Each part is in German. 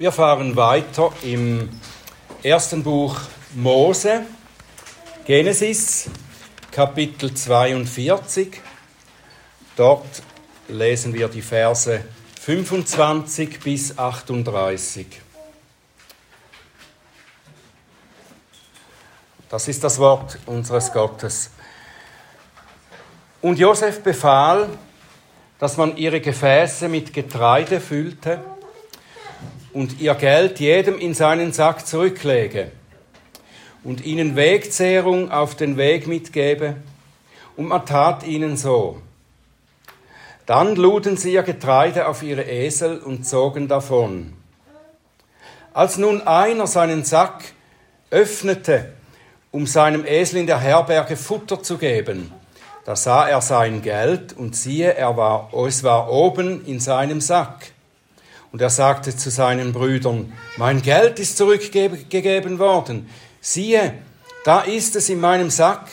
Wir fahren weiter im ersten Buch Mose, Genesis, Kapitel 42. Dort lesen wir die Verse 25 bis 38. Das ist das Wort unseres Gottes. Und Josef befahl, dass man ihre Gefäße mit Getreide füllte und ihr Geld jedem in seinen Sack zurücklege und ihnen Wegzehrung auf den Weg mitgebe. Und man tat ihnen so. Dann luden sie ihr Getreide auf ihre Esel und zogen davon. Als nun einer seinen Sack öffnete, um seinem Esel in der Herberge Futter zu geben, da sah er sein Geld und siehe, er war, es war oben in seinem Sack. Und er sagte zu seinen Brüdern, mein Geld ist zurückgegeben worden. Siehe, da ist es in meinem Sack.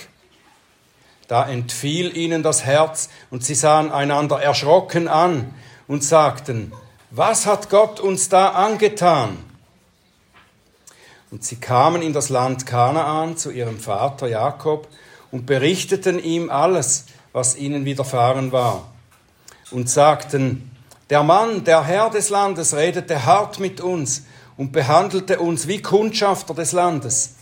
Da entfiel ihnen das Herz und sie sahen einander erschrocken an und sagten, was hat Gott uns da angetan? Und sie kamen in das Land Kanaan zu ihrem Vater Jakob und berichteten ihm alles, was ihnen widerfahren war. Und sagten, der Mann, der Herr des Landes, redete hart mit uns und behandelte uns wie Kundschafter des Landes.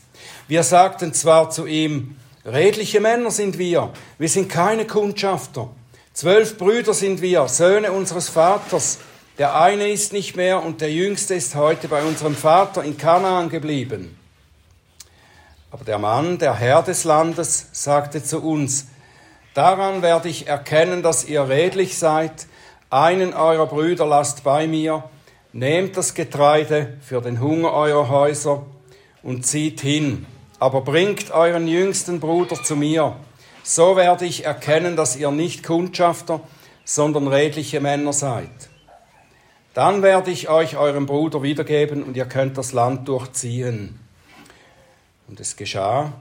Wir sagten zwar zu ihm, redliche Männer sind wir, wir sind keine Kundschafter. Zwölf Brüder sind wir, Söhne unseres Vaters. Der eine ist nicht mehr und der jüngste ist heute bei unserem Vater in Kanaan geblieben. Aber der Mann, der Herr des Landes, sagte zu uns, daran werde ich erkennen, dass ihr redlich seid, einen eurer Brüder lasst bei mir, nehmt das Getreide für den Hunger eurer Häuser und zieht hin, aber bringt euren jüngsten Bruder zu mir. So werde ich erkennen, dass ihr nicht Kundschafter, sondern redliche Männer seid. Dann werde ich euch euren Bruder wiedergeben und ihr könnt das Land durchziehen. Und es geschah,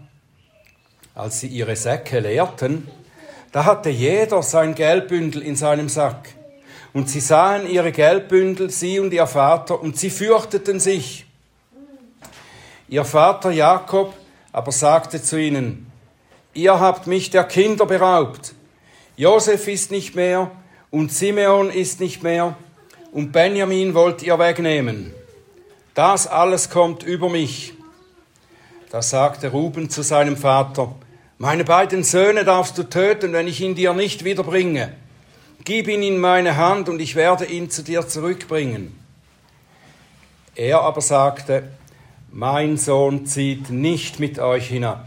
als sie ihre Säcke leerten, da hatte jeder sein Geldbündel in seinem Sack. Und sie sahen ihre Geldbündel, sie und ihr Vater, und sie fürchteten sich. Ihr Vater Jakob aber sagte zu ihnen, ihr habt mich der Kinder beraubt. Josef ist nicht mehr und Simeon ist nicht mehr und Benjamin wollt ihr wegnehmen. Das alles kommt über mich. Da sagte Ruben zu seinem Vater, meine beiden Söhne darfst du töten, wenn ich ihn dir nicht wiederbringe. Gib ihn in meine Hand und ich werde ihn zu dir zurückbringen. Er aber sagte, mein Sohn zieht nicht mit euch hinab,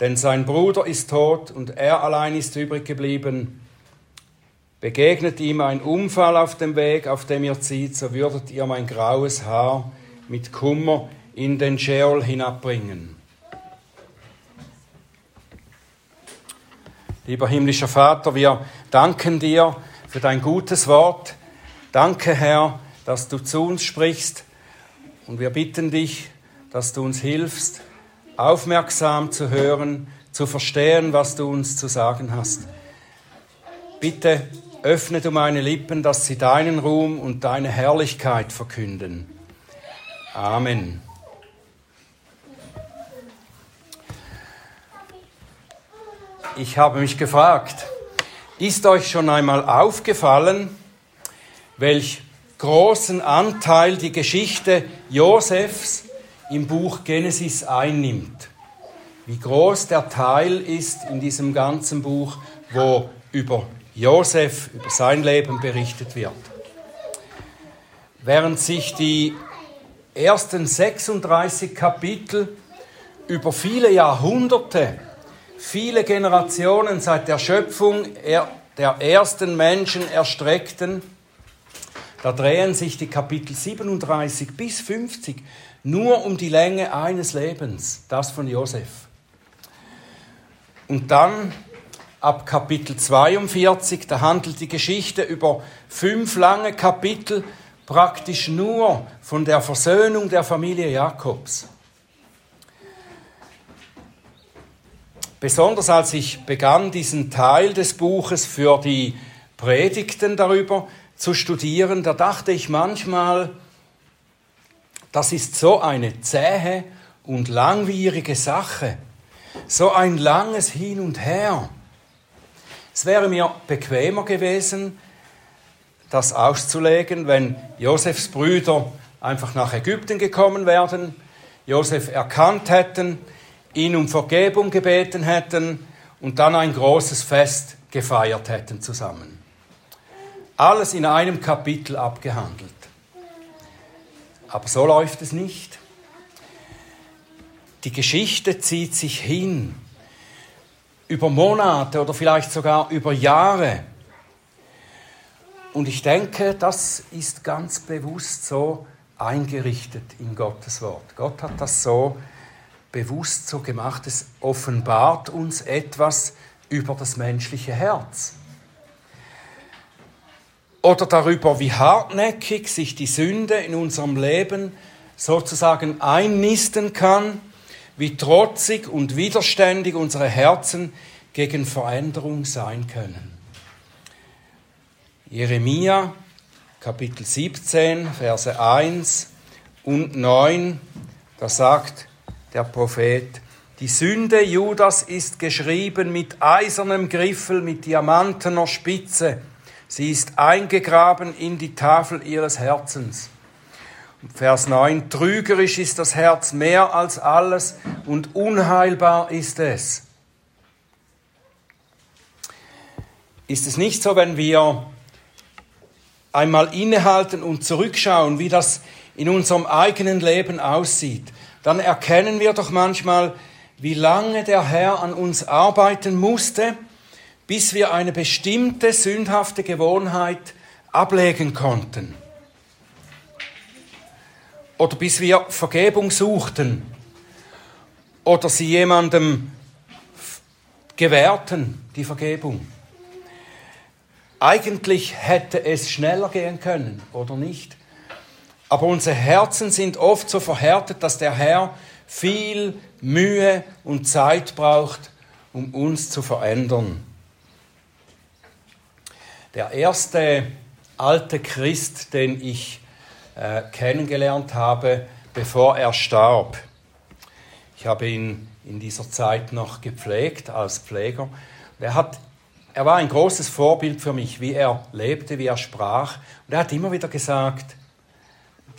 denn sein Bruder ist tot und er allein ist übrig geblieben. Begegnet ihm ein Unfall auf dem Weg, auf dem ihr zieht, so würdet ihr mein graues Haar mit Kummer in den Scheol hinabbringen. Lieber himmlischer Vater, wir danken dir für dein gutes Wort. Danke, Herr, dass du zu uns sprichst. Und wir bitten dich, dass du uns hilfst, aufmerksam zu hören, zu verstehen, was du uns zu sagen hast. Bitte öffne du meine Lippen, dass sie deinen Ruhm und deine Herrlichkeit verkünden. Amen. Ich habe mich gefragt, ist euch schon einmal aufgefallen, welch großen Anteil die Geschichte Josefs im Buch Genesis einnimmt? Wie groß der Teil ist in diesem ganzen Buch, wo über Josef, über sein Leben berichtet wird. Während sich die ersten 36 Kapitel über viele Jahrhunderte viele Generationen seit der Schöpfung der ersten Menschen erstreckten, da drehen sich die Kapitel 37 bis 50 nur um die Länge eines Lebens, das von Josef. Und dann ab Kapitel 42, da handelt die Geschichte über fünf lange Kapitel praktisch nur von der Versöhnung der Familie Jakobs. Besonders als ich begann, diesen Teil des Buches für die Predigten darüber zu studieren, da dachte ich manchmal, das ist so eine zähe und langwierige Sache, so ein langes Hin und Her. Es wäre mir bequemer gewesen, das auszulegen, wenn Josefs Brüder einfach nach Ägypten gekommen wären, Josef erkannt hätten, ihn um Vergebung gebeten hätten und dann ein großes Fest gefeiert hätten zusammen. Alles in einem Kapitel abgehandelt. Aber so läuft es nicht. Die Geschichte zieht sich hin über Monate oder vielleicht sogar über Jahre. Und ich denke, das ist ganz bewusst so eingerichtet in Gottes Wort. Gott hat das so bewusst so gemacht. Es offenbart uns etwas über das menschliche Herz. Oder darüber, wie hartnäckig sich die Sünde in unserem Leben sozusagen einnisten kann, wie trotzig und widerständig unsere Herzen gegen Veränderung sein können. Jeremia Kapitel 17, Verse 1 und 9, da sagt der Prophet, die Sünde Judas ist geschrieben mit eisernem Griffel, mit diamantener Spitze. Sie ist eingegraben in die Tafel ihres Herzens. Vers 9, trügerisch ist das Herz mehr als alles und unheilbar ist es. Ist es nicht so, wenn wir einmal innehalten und zurückschauen, wie das in unserem eigenen Leben aussieht, dann erkennen wir doch manchmal, wie lange der Herr an uns arbeiten musste, bis wir eine bestimmte sündhafte Gewohnheit ablegen konnten. Oder bis wir Vergebung suchten oder sie jemandem gewährten, die Vergebung. Eigentlich hätte es schneller gehen können, oder nicht? Aber unsere Herzen sind oft so verhärtet, dass der Herr viel Mühe und Zeit braucht, um uns zu verändern. Der erste alte Christ, den ich äh, kennengelernt habe, bevor er starb, ich habe ihn in dieser Zeit noch gepflegt als Pfleger. Er hat er war ein großes Vorbild für mich, wie er lebte, wie er sprach. Und er hat immer wieder gesagt,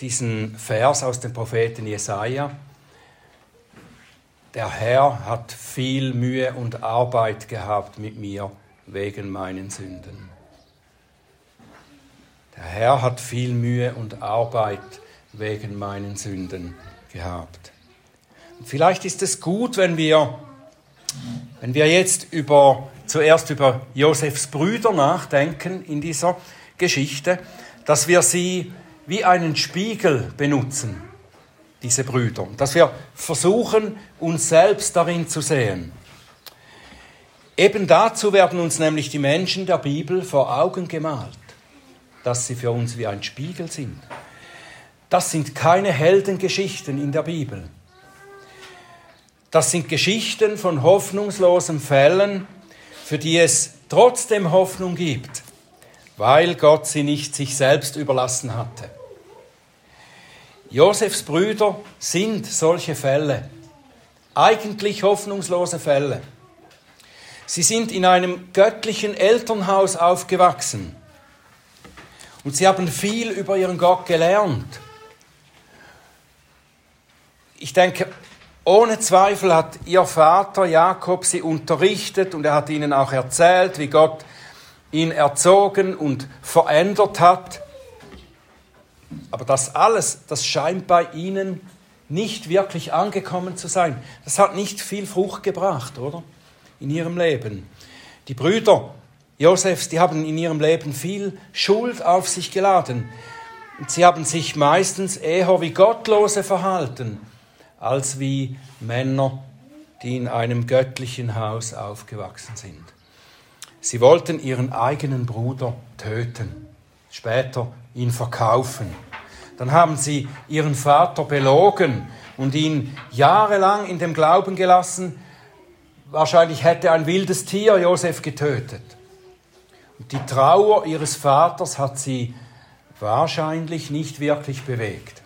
diesen Vers aus dem Propheten Jesaja, der Herr hat viel Mühe und Arbeit gehabt mit mir wegen meinen Sünden. Der Herr hat viel Mühe und Arbeit wegen meinen Sünden gehabt. Und vielleicht ist es gut, wenn wir, wenn wir jetzt über zuerst über Josefs Brüder nachdenken in dieser Geschichte, dass wir sie wie einen Spiegel benutzen, diese Brüder, dass wir versuchen, uns selbst darin zu sehen. Eben dazu werden uns nämlich die Menschen der Bibel vor Augen gemalt, dass sie für uns wie ein Spiegel sind. Das sind keine Heldengeschichten in der Bibel. Das sind Geschichten von hoffnungslosen Fällen, für die es trotzdem Hoffnung gibt, weil Gott sie nicht sich selbst überlassen hatte. Josefs Brüder sind solche Fälle, eigentlich hoffnungslose Fälle. Sie sind in einem göttlichen Elternhaus aufgewachsen und sie haben viel über ihren Gott gelernt. Ich denke, ohne Zweifel hat ihr Vater Jakob sie unterrichtet und er hat ihnen auch erzählt, wie Gott ihn erzogen und verändert hat. Aber das alles, das scheint bei ihnen nicht wirklich angekommen zu sein. Das hat nicht viel Frucht gebracht, oder? In ihrem Leben. Die Brüder Josefs, die haben in ihrem Leben viel Schuld auf sich geladen. Sie haben sich meistens eher wie Gottlose verhalten als wie Männer, die in einem göttlichen Haus aufgewachsen sind. Sie wollten ihren eigenen Bruder töten, später ihn verkaufen. Dann haben sie ihren Vater belogen und ihn jahrelang in dem Glauben gelassen, wahrscheinlich hätte ein wildes Tier Josef getötet. Und die Trauer ihres Vaters hat sie wahrscheinlich nicht wirklich bewegt.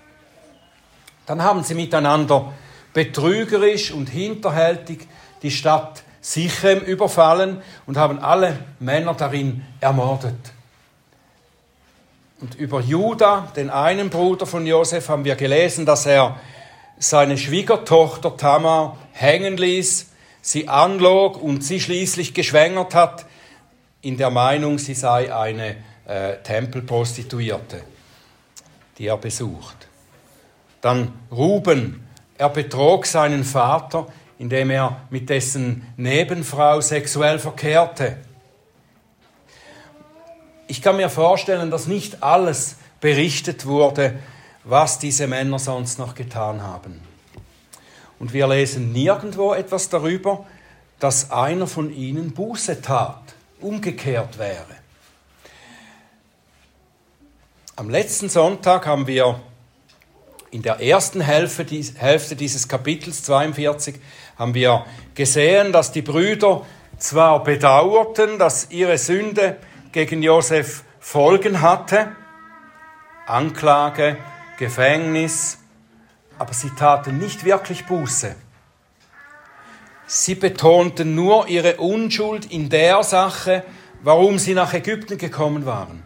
Dann haben sie miteinander betrügerisch und hinterhältig die Stadt Sichem überfallen und haben alle Männer darin ermordet. Und über Judah, den einen Bruder von Josef, haben wir gelesen, dass er seine Schwiegertochter Tamar hängen ließ, sie anlog und sie schließlich geschwängert hat, in der Meinung, sie sei eine äh, Tempelprostituierte, die er besucht. Dann Ruben, er betrog seinen Vater, indem er mit dessen Nebenfrau sexuell verkehrte. Ich kann mir vorstellen, dass nicht alles berichtet wurde, was diese Männer sonst noch getan haben. Und wir lesen nirgendwo etwas darüber, dass einer von ihnen Buße tat, umgekehrt wäre. Am letzten Sonntag haben wir in der ersten Hälfte dieses Kapitels 42 haben wir gesehen, dass die Brüder zwar bedauerten, dass ihre Sünde gegen Josef Folgen hatte, Anklage, Gefängnis, aber sie taten nicht wirklich Buße. Sie betonten nur ihre Unschuld in der Sache, warum sie nach Ägypten gekommen waren.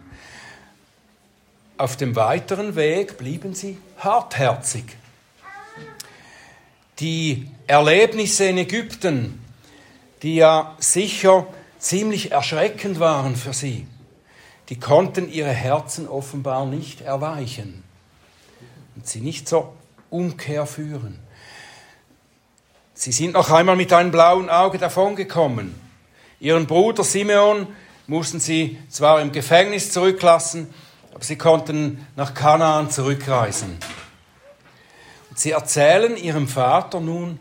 Auf dem weiteren Weg blieben sie hartherzig. Die Erlebnisse in Ägypten, die ja sicher ziemlich erschreckend waren für sie, die konnten ihre Herzen offenbar nicht erweichen und sie nicht zur Umkehr führen. Sie sind noch einmal mit einem blauen Auge davongekommen. Ihren Bruder Simeon mussten sie zwar im Gefängnis zurücklassen, aber sie konnten nach Kanaan zurückreisen. Und sie erzählen ihrem Vater nun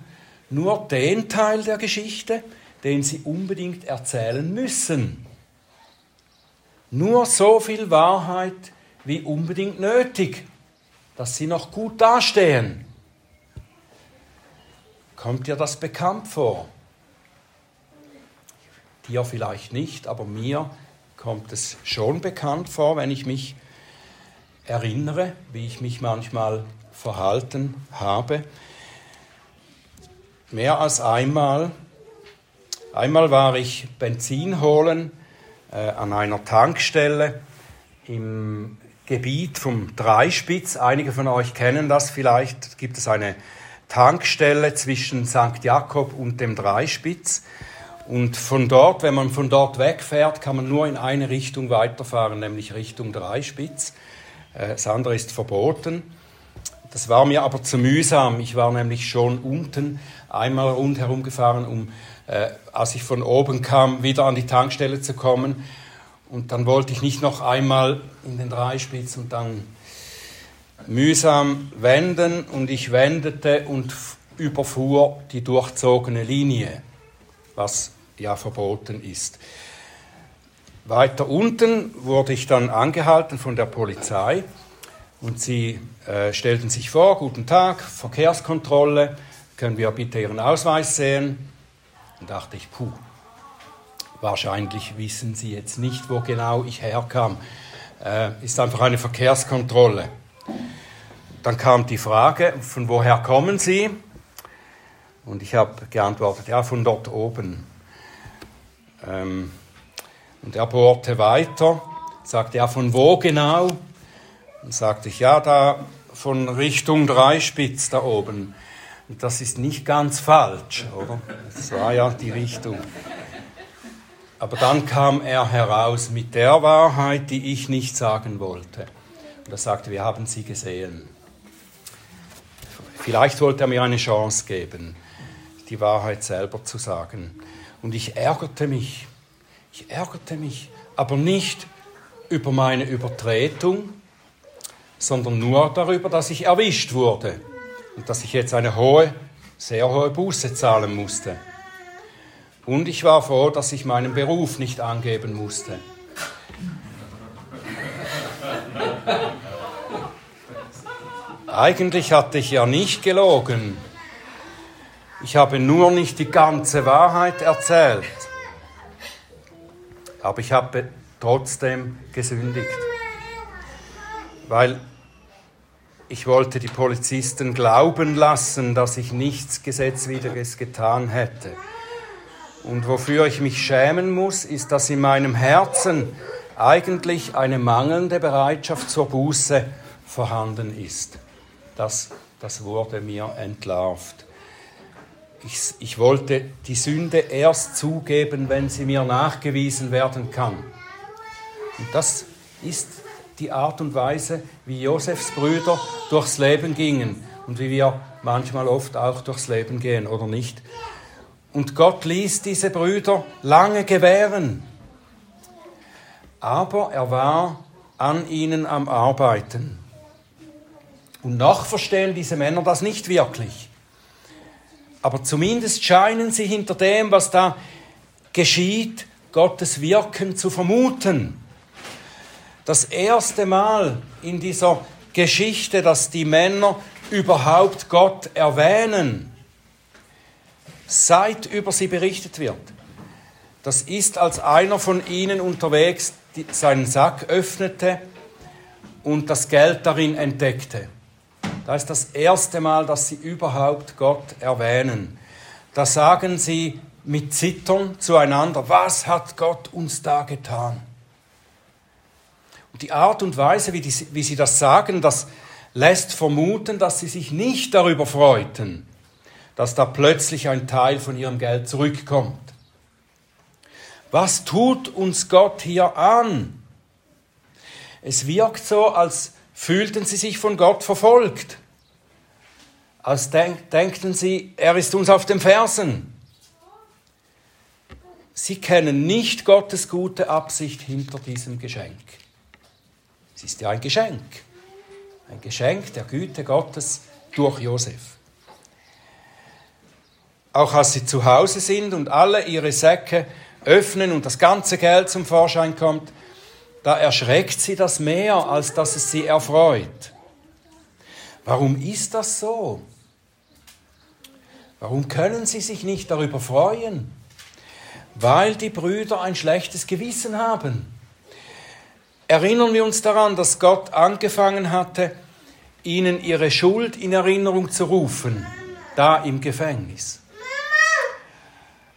nur den Teil der Geschichte, den sie unbedingt erzählen müssen. Nur so viel Wahrheit wie unbedingt nötig, dass sie noch gut dastehen. Kommt dir das bekannt vor? Dir vielleicht nicht, aber mir kommt es schon bekannt vor, wenn ich mich erinnere, wie ich mich manchmal verhalten habe. Mehr als einmal. Einmal war ich Benzin holen äh, an einer Tankstelle im Gebiet vom Dreispitz. Einige von euch kennen das vielleicht. Gibt es eine Tankstelle zwischen St. Jakob und dem Dreispitz. Und von dort, wenn man von dort wegfährt, kann man nur in eine Richtung weiterfahren, nämlich Richtung Dreispitz. Äh, das andere ist verboten. Das war mir aber zu mühsam. Ich war nämlich schon unten einmal rundherum gefahren, um, äh, als ich von oben kam, wieder an die Tankstelle zu kommen. Und dann wollte ich nicht noch einmal in den Dreispitz und dann mühsam wenden. Und ich wendete und überfuhr die durchzogene Linie, was ja verboten ist. Weiter unten wurde ich dann angehalten von der Polizei und sie äh, stellten sich vor, guten Tag, Verkehrskontrolle, können wir bitte Ihren Ausweis sehen? Dachte ich, puh, wahrscheinlich wissen Sie jetzt nicht, wo genau ich herkam. Äh, ist einfach eine Verkehrskontrolle. Dann kam die Frage, von woher kommen Sie? Und ich habe geantwortet, ja, von dort oben. Ähm, und er bohrte weiter, sagte, ja, von wo genau? Dann sagte ich, ja, da von Richtung Dreispitz da oben. Und das ist nicht ganz falsch, oder? Das war ja die Richtung. Aber dann kam er heraus mit der Wahrheit, die ich nicht sagen wollte. Und er sagte, wir haben sie gesehen. Vielleicht wollte er mir eine Chance geben, die Wahrheit selber zu sagen. Und ich ärgerte mich. Ich ärgerte mich, aber nicht über meine Übertretung, sondern nur darüber, dass ich erwischt wurde und dass ich jetzt eine hohe, sehr hohe Buße zahlen musste. Und ich war froh, dass ich meinen Beruf nicht angeben musste. Eigentlich hatte ich ja nicht gelogen. Ich habe nur nicht die ganze Wahrheit erzählt aber ich habe trotzdem gesündigt. Weil ich wollte die Polizisten glauben lassen, dass ich nichts Gesetzwidriges getan hätte. Und wofür ich mich schämen muss, ist, dass in meinem Herzen eigentlich eine mangelnde Bereitschaft zur Buße vorhanden ist. Das, das wurde mir entlarvt. Ich, ich wollte die Sünde erst zugeben, wenn sie mir nachgewiesen werden kann. Und das ist die Art und Weise, wie Josefs Brüder durchs Leben gingen und wie wir manchmal oft auch durchs Leben gehen, oder nicht? Und Gott ließ diese Brüder lange gewähren. Aber er war an ihnen am Arbeiten. Und noch verstehen diese Männer das nicht wirklich. Aber zumindest scheinen sie hinter dem, was da geschieht, Gottes Wirken zu vermuten. Das erste Mal in dieser Geschichte, dass die Männer überhaupt Gott erwähnen, seit über sie berichtet wird. Das ist, als einer von ihnen unterwegs seinen Sack öffnete und das Geld darin entdeckte. Da ist das erste Mal, dass sie überhaupt Gott erwähnen. Da sagen sie mit Zittern zueinander, was hat Gott uns da getan? Und die Art und Weise, wie, die, wie sie das sagen, das lässt vermuten, dass sie sich nicht darüber freuten, dass da plötzlich ein Teil von ihrem Geld zurückkommt. Was tut uns Gott hier an? Es wirkt so, als fühlten sie sich von Gott verfolgt, als denk denkten sie, er ist uns auf den Fersen. Sie kennen nicht Gottes gute Absicht hinter diesem Geschenk. Es ist ja ein Geschenk. Ein Geschenk der Güte Gottes durch Josef. Auch als sie zu Hause sind und alle ihre Säcke öffnen und das ganze Geld zum Vorschein kommt, da erschreckt sie das mehr, als dass es sie erfreut. Warum ist das so? Warum können sie sich nicht darüber freuen? Weil die Brüder ein schlechtes Gewissen haben erinnern wir uns daran, dass Gott angefangen hatte, ihnen ihre Schuld in Erinnerung zu rufen, da im Gefängnis.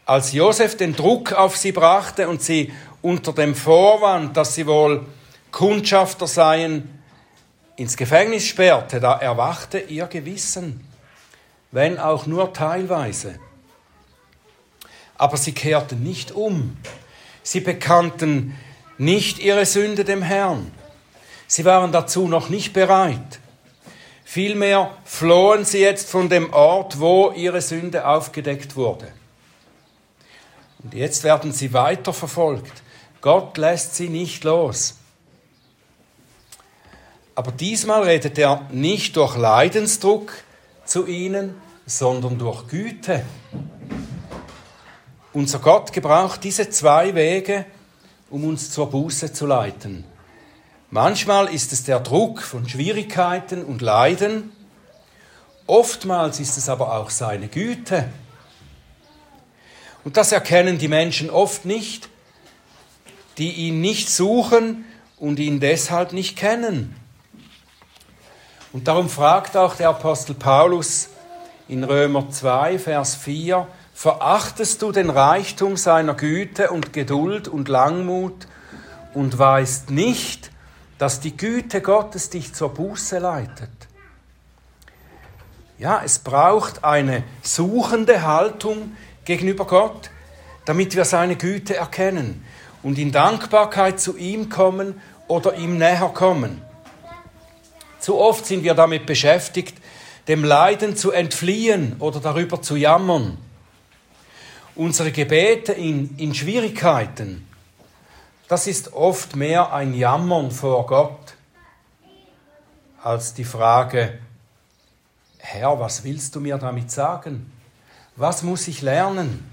Als Josef den Druck auf sie brachte und sie unter dem Vorwand, dass sie wohl Kundschafter seien, ins Gefängnis sperrte, da erwachte ihr Gewissen, wenn auch nur teilweise. Aber sie kehrten nicht um. Sie bekannten nicht ihre Sünde dem Herrn. Sie waren dazu noch nicht bereit. Vielmehr flohen sie jetzt von dem Ort, wo ihre Sünde aufgedeckt wurde. Und jetzt werden sie weiter verfolgt. Gott lässt sie nicht los. Aber diesmal redet er nicht durch Leidensdruck zu ihnen, sondern durch Güte. Unser Gott gebraucht diese zwei Wege, um uns zur Buße zu leiten. Manchmal ist es der Druck von Schwierigkeiten und Leiden, oftmals ist es aber auch seine Güte. Und das erkennen die Menschen oft nicht, die ihn nicht suchen und ihn deshalb nicht kennen. Und darum fragt auch der Apostel Paulus in Römer 2, Vers 4, Verachtest du den Reichtum seiner Güte und Geduld und Langmut und weißt nicht, dass die Güte Gottes dich zur Buße leitet? Ja, es braucht eine suchende Haltung gegenüber Gott, damit wir seine Güte erkennen und in Dankbarkeit zu ihm kommen oder ihm näher kommen. Zu oft sind wir damit beschäftigt, dem Leiden zu entfliehen oder darüber zu jammern unsere Gebete in, in Schwierigkeiten, das ist oft mehr ein Jammern vor Gott als die Frage, Herr, was willst du mir damit sagen? Was muss ich lernen?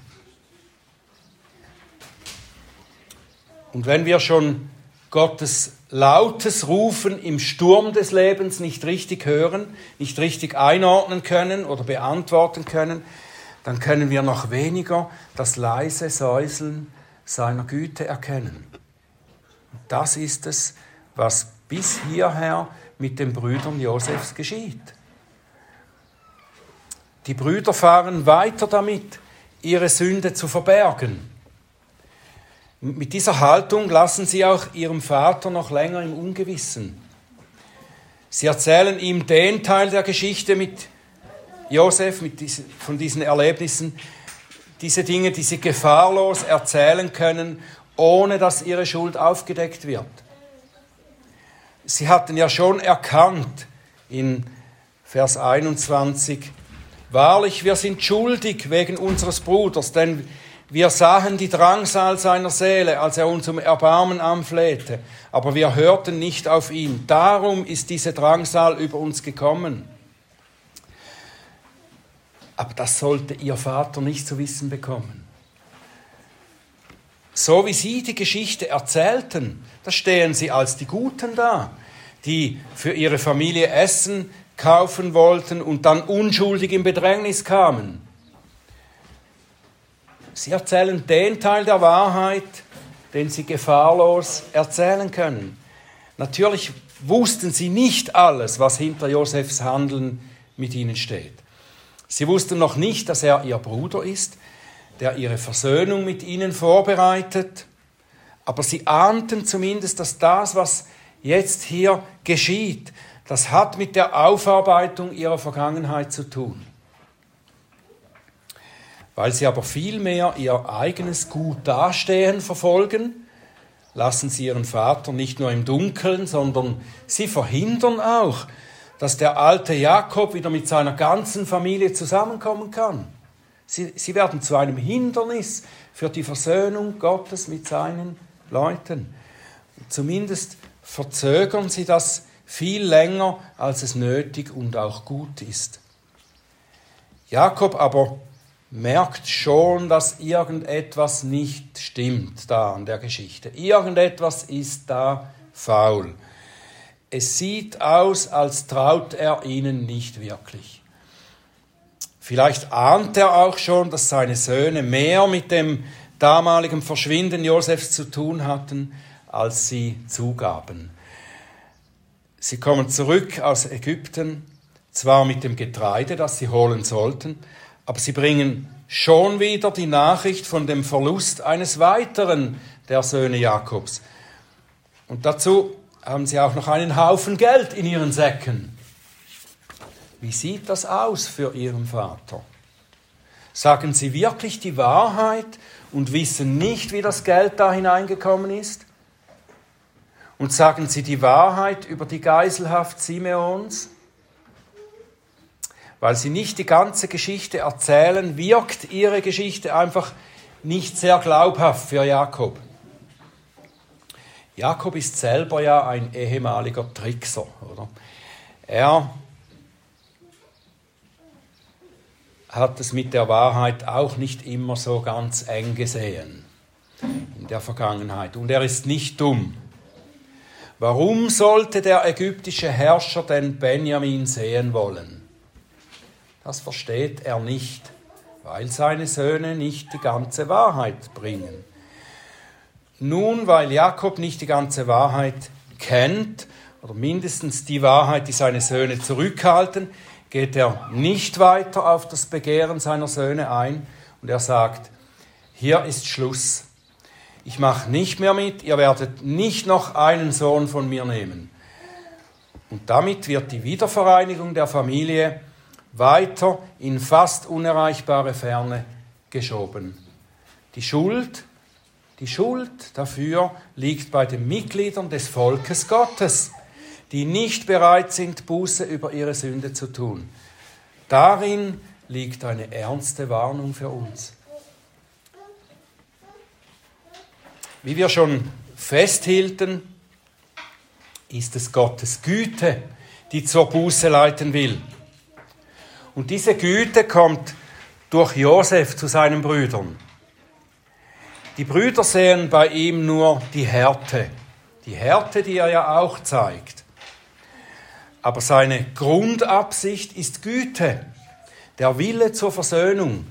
Und wenn wir schon Gottes lautes Rufen im Sturm des Lebens nicht richtig hören, nicht richtig einordnen können oder beantworten können, dann können wir noch weniger das leise Säuseln seiner Güte erkennen. Das ist es, was bis hierher mit den Brüdern Josefs geschieht. Die Brüder fahren weiter damit, ihre Sünde zu verbergen. Mit dieser Haltung lassen sie auch ihrem Vater noch länger im Ungewissen. Sie erzählen ihm den Teil der Geschichte mit Josef, mit diesen, von diesen Erlebnissen, diese Dinge, die sie gefahrlos erzählen können, ohne dass ihre Schuld aufgedeckt wird. Sie hatten ja schon erkannt in Vers 21, Wahrlich, wir sind schuldig wegen unseres Bruders, denn wir sahen die Drangsal seiner Seele, als er uns um Erbarmen anflehte, aber wir hörten nicht auf ihn. Darum ist diese Drangsal über uns gekommen. Aber das sollte ihr Vater nicht zu wissen bekommen. So wie sie die Geschichte erzählten, da stehen sie als die Guten da, die für ihre Familie Essen kaufen wollten und dann unschuldig in Bedrängnis kamen. Sie erzählen den Teil der Wahrheit, den sie gefahrlos erzählen können. Natürlich wussten sie nicht alles, was hinter Josefs Handeln mit ihnen steht. Sie wussten noch nicht, dass er ihr Bruder ist, der ihre Versöhnung mit ihnen vorbereitet, aber sie ahnten zumindest, dass das, was jetzt hier geschieht, das hat mit der Aufarbeitung ihrer Vergangenheit zu tun. Weil sie aber vielmehr ihr eigenes Gut dastehen verfolgen, lassen sie ihren Vater nicht nur im Dunkeln, sondern sie verhindern auch, dass der alte Jakob wieder mit seiner ganzen Familie zusammenkommen kann. Sie, sie werden zu einem Hindernis für die Versöhnung Gottes mit seinen Leuten. Zumindest verzögern sie das viel länger, als es nötig und auch gut ist. Jakob aber merkt schon, dass irgendetwas nicht stimmt da an der Geschichte. Irgendetwas ist da faul. Es sieht aus, als traut er ihnen nicht wirklich. Vielleicht ahnt er auch schon, dass seine Söhne mehr mit dem damaligen Verschwinden Josefs zu tun hatten, als sie zugaben. Sie kommen zurück aus Ägypten, zwar mit dem Getreide, das sie holen sollten, aber sie bringen schon wieder die Nachricht von dem Verlust eines weiteren der Söhne Jakobs. Und dazu haben sie auch noch einen Haufen Geld in ihren Säcken. Wie sieht das aus für ihren Vater? Sagen sie wirklich die Wahrheit und wissen nicht, wie das Geld da hineingekommen ist? Und sagen sie die Wahrheit über die Geiselhaft Simeons? Weil sie nicht die ganze Geschichte erzählen, wirkt ihre Geschichte einfach nicht sehr glaubhaft für Jakob. Jakob ist selber ja ein ehemaliger Trickser, oder? Er hat es mit der Wahrheit auch nicht immer so ganz eng gesehen in der Vergangenheit. Und er ist nicht dumm. Warum sollte der ägyptische Herrscher denn Benjamin sehen wollen? Das versteht er nicht, weil seine Söhne nicht die ganze Wahrheit bringen. Nun, weil Jakob nicht die ganze Wahrheit kennt, oder mindestens die Wahrheit, die seine Söhne zurückhalten, geht er nicht weiter auf das Begehren seiner Söhne ein und er sagt, hier ist Schluss ich mache nicht mehr mit, ihr werdet nicht noch einen Sohn von mir nehmen. Und damit wird die Wiedervereinigung der Familie weiter in fast unerreichbare Ferne geschoben. Die Schuld, die Schuld dafür liegt bei den Mitgliedern des Volkes Gottes, die nicht bereit sind, Buße über ihre Sünde zu tun. Darin liegt eine ernste Warnung für uns. Wie wir schon festhielten, ist es Gottes Güte, die zur Buße leiten will. Und diese Güte kommt durch Josef zu seinen Brüdern. Die Brüder sehen bei ihm nur die Härte, die Härte, die er ja auch zeigt. Aber seine Grundabsicht ist Güte, der Wille zur Versöhnung.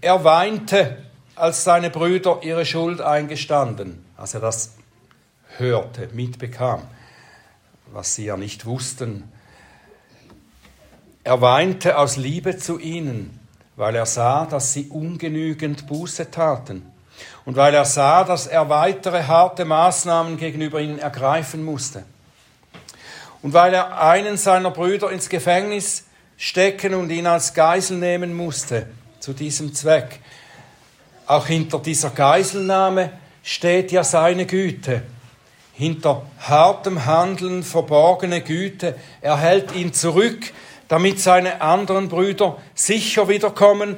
Er weinte als seine Brüder ihre Schuld eingestanden, als er das hörte, mitbekam. was sie ja nicht wussten. Er weinte aus Liebe zu ihnen, weil er sah, dass sie ungenügend Buße taten und weil er sah, dass er weitere harte Maßnahmen gegenüber ihnen ergreifen musste. Und weil er einen seiner Brüder ins Gefängnis stecken und ihn als Geisel nehmen musste, zu diesem Zweck. Auch hinter dieser Geiselnahme steht ja seine Güte. Hinter hartem Handeln verborgene Güte. Er hält ihn zurück, damit seine anderen Brüder sicher wiederkommen.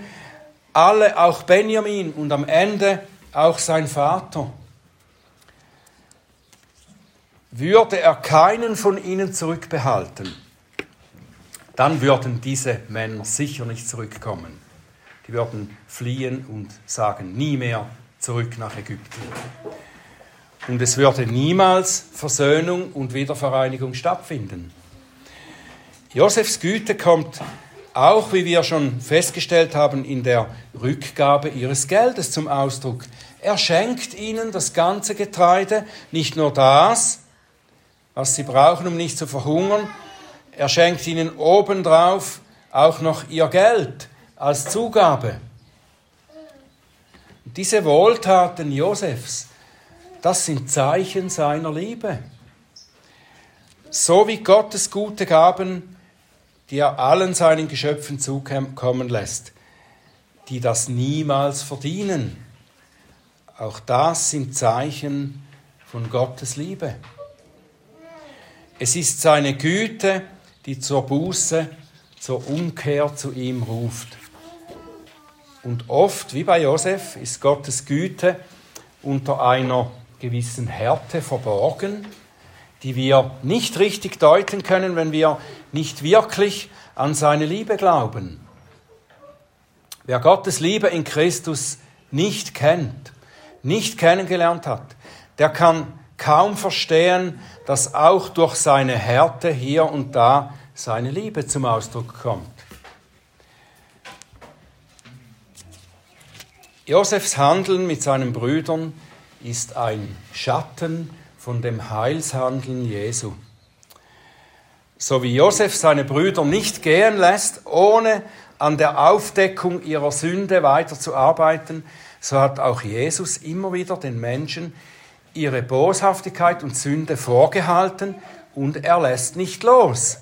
Alle, auch Benjamin und am Ende auch sein Vater. Würde er keinen von ihnen zurückbehalten, dann würden diese Männer sicher nicht zurückkommen. Die würden fliehen und sagen, nie mehr zurück nach Ägypten. Und es würde niemals Versöhnung und Wiedervereinigung stattfinden. Josefs Güte kommt auch, wie wir schon festgestellt haben, in der Rückgabe ihres Geldes zum Ausdruck. Er schenkt ihnen das ganze Getreide, nicht nur das, was sie brauchen, um nicht zu verhungern, er schenkt ihnen obendrauf auch noch ihr Geld als Zugabe. Diese Wohltaten Josefs, das sind Zeichen seiner Liebe. So wie Gottes gute Gaben, die er allen seinen Geschöpfen zukommen lässt, die das niemals verdienen. Auch das sind Zeichen von Gottes Liebe. Es ist seine Güte, die zur Buße, zur Umkehr zu ihm ruft. Und oft, wie bei Josef, ist Gottes Güte unter einer gewissen Härte verborgen, die wir nicht richtig deuten können, wenn wir nicht wirklich an seine Liebe glauben. Wer Gottes Liebe in Christus nicht kennt, nicht kennengelernt hat, der kann kaum verstehen, dass auch durch seine Härte hier und da seine Liebe zum Ausdruck kommt. Josefs Handeln mit seinen Brüdern ist ein Schatten von dem Heilshandeln Jesu. So wie Josef seine Brüder nicht gehen lässt, ohne an der Aufdeckung ihrer Sünde weiterzuarbeiten, so hat auch Jesus immer wieder den Menschen ihre Boshaftigkeit und Sünde vorgehalten und er lässt nicht los.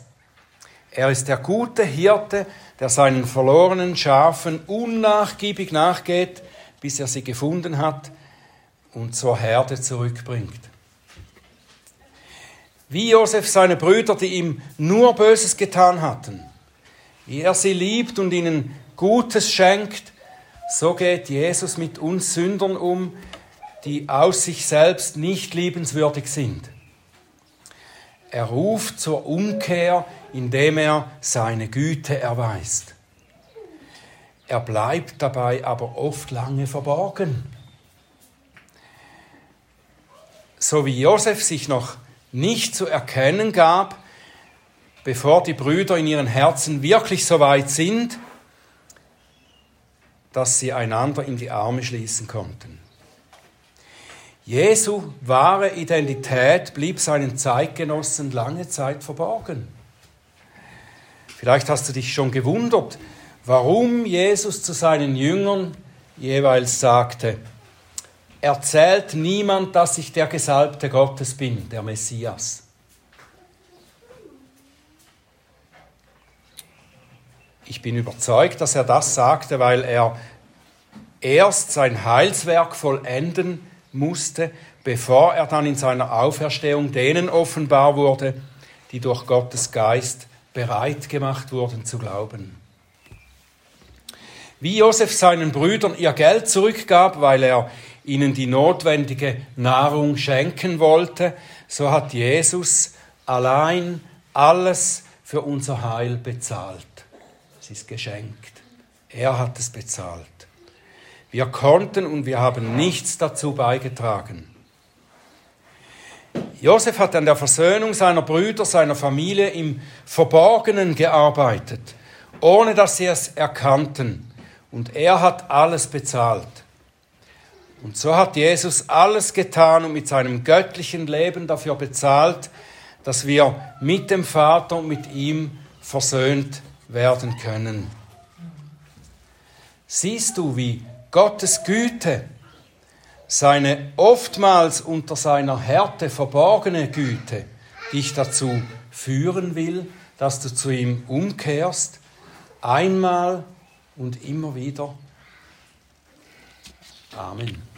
Er ist der gute Hirte, der seinen verlorenen Schafen unnachgiebig nachgeht, bis er sie gefunden hat und zur Herde zurückbringt. Wie Josef seine Brüder, die ihm nur Böses getan hatten, wie er sie liebt und ihnen Gutes schenkt, so geht Jesus mit uns Sündern um, die aus sich selbst nicht liebenswürdig sind. Er ruft zur Umkehr, indem er seine Güte erweist. Er bleibt dabei aber oft lange verborgen. So wie Josef sich noch nicht zu erkennen gab, bevor die Brüder in ihren Herzen wirklich so weit sind, dass sie einander in die Arme schließen konnten. Jesu wahre Identität blieb seinen Zeitgenossen lange Zeit verborgen. Vielleicht hast du dich schon gewundert, warum Jesus zu seinen Jüngern jeweils sagte, erzählt niemand, dass ich der Gesalbte Gottes bin, der Messias. Ich bin überzeugt, dass er das sagte, weil er erst sein Heilswerk vollenden musste, bevor er dann in seiner Auferstehung denen offenbar wurde, die durch Gottes Geist bereit gemacht wurden zu glauben. Wie Josef seinen Brüdern ihr Geld zurückgab, weil er ihnen die notwendige Nahrung schenken wollte, so hat Jesus allein alles für unser Heil bezahlt. Es ist geschenkt. Er hat es bezahlt. Wir konnten und wir haben nichts dazu beigetragen. Josef hat an der Versöhnung seiner Brüder, seiner Familie im Verborgenen gearbeitet, ohne dass sie es erkannten. Und er hat alles bezahlt. Und so hat Jesus alles getan und mit seinem göttlichen Leben dafür bezahlt, dass wir mit dem Vater und mit ihm versöhnt werden können. Siehst du, wie Gottes Güte, seine oftmals unter seiner Härte verborgene Güte, dich dazu führen will, dass du zu ihm umkehrst, einmal und immer wieder. Amen.